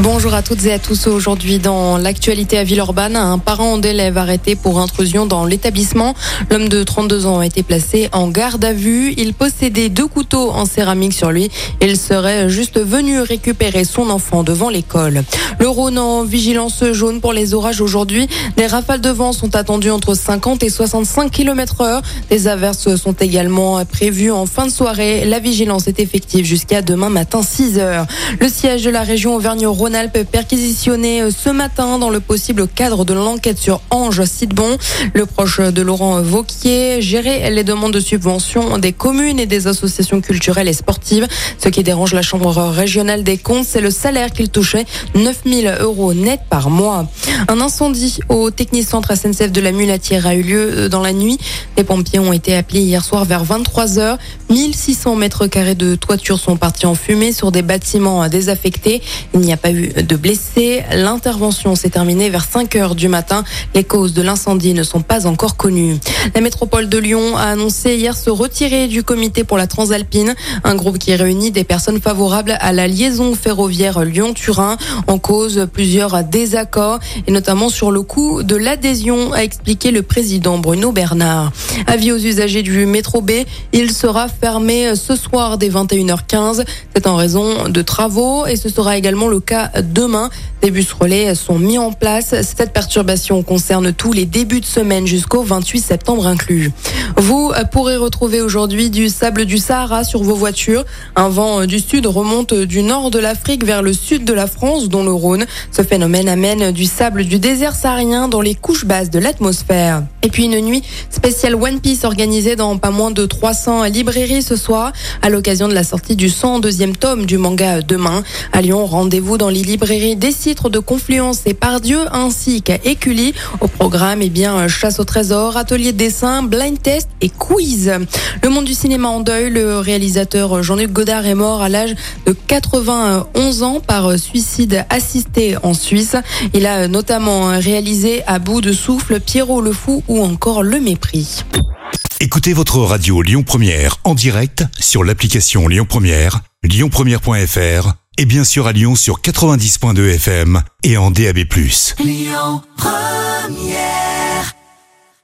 Bonjour à toutes et à tous. Aujourd'hui, dans l'actualité à Villeurbanne, un parent d'élève arrêté pour intrusion dans l'établissement. L'homme de 32 ans a été placé en garde à vue. Il possédait deux couteaux en céramique sur lui. Il serait juste venu récupérer son enfant devant l'école. Le Rhône en vigilance jaune pour les orages aujourd'hui. Des rafales de vent sont attendues entre 50 et 65 km heure. Des averses sont également prévues en fin de soirée. La vigilance est effective jusqu'à demain matin 6 heures. Le siège de la région Auvergne-Rhône Rhône-Alpes perquisitionné euh, ce matin dans le possible cadre de l'enquête sur Ange Sidbon. Le proche de Laurent Vauquier gérait les demandes de subvention des communes et des associations culturelles et sportives. Ce qui dérange la Chambre régionale des comptes, c'est le salaire qu'il touchait, 9000 euros net par mois. Un incendie au technicentre SNCF de la Mulatière a eu lieu euh, dans la nuit. Les pompiers ont été appelés hier soir vers 23 heures. 1600 mètres carrés de toiture sont partis en fumée sur des bâtiments désaffectés. Il n'y a pas eu de blessés. L'intervention s'est terminée vers 5 heures du matin. Les causes de l'incendie ne sont pas encore connues. La métropole de Lyon a annoncé hier se retirer du comité pour la Transalpine, un groupe qui réunit des personnes favorables à la liaison ferroviaire Lyon-Turin. En cause, plusieurs désaccords et notamment sur le coût de l'adhésion, a expliqué le président Bruno Bernard. Avis aux usagers du métro B, il sera fermé ce soir dès 21h15. C'est en raison de travaux et ce sera également le cas demain. Des bus relais sont mis en place. Cette perturbation concerne tous les débuts de semaine jusqu'au 28 septembre inclus. Vous pourrez retrouver aujourd'hui du sable du Sahara sur vos voitures. Un vent du sud remonte du nord de l'Afrique vers le sud de la France, dont le Rhône. Ce phénomène amène du sable du désert saharien dans les couches basses de l'atmosphère. Et puis une nuit spéciale One Piece organisée dans pas moins de 300 librairies ce soir à l'occasion de la sortie du 102e tome du manga demain. À Lyon, rendez-vous dans les librairies des titres de Confluence et Pardieu ainsi qu'à Écully. Au programme, eh bien, chasse au trésor, atelier de dessin, blind test et quiz. Le monde du cinéma en deuil, le réalisateur Jean-Luc Godard est mort à l'âge de 91 ans par suicide assisté en Suisse. Il a notamment réalisé à bout de souffle Pierrot le Fou ou encore Le Mépris. Écoutez votre radio Lyon Première en direct sur l'application Lyon Première, lyonpremière.fr et bien sûr à Lyon sur 90.2 FM et en DAB+. Lyon Première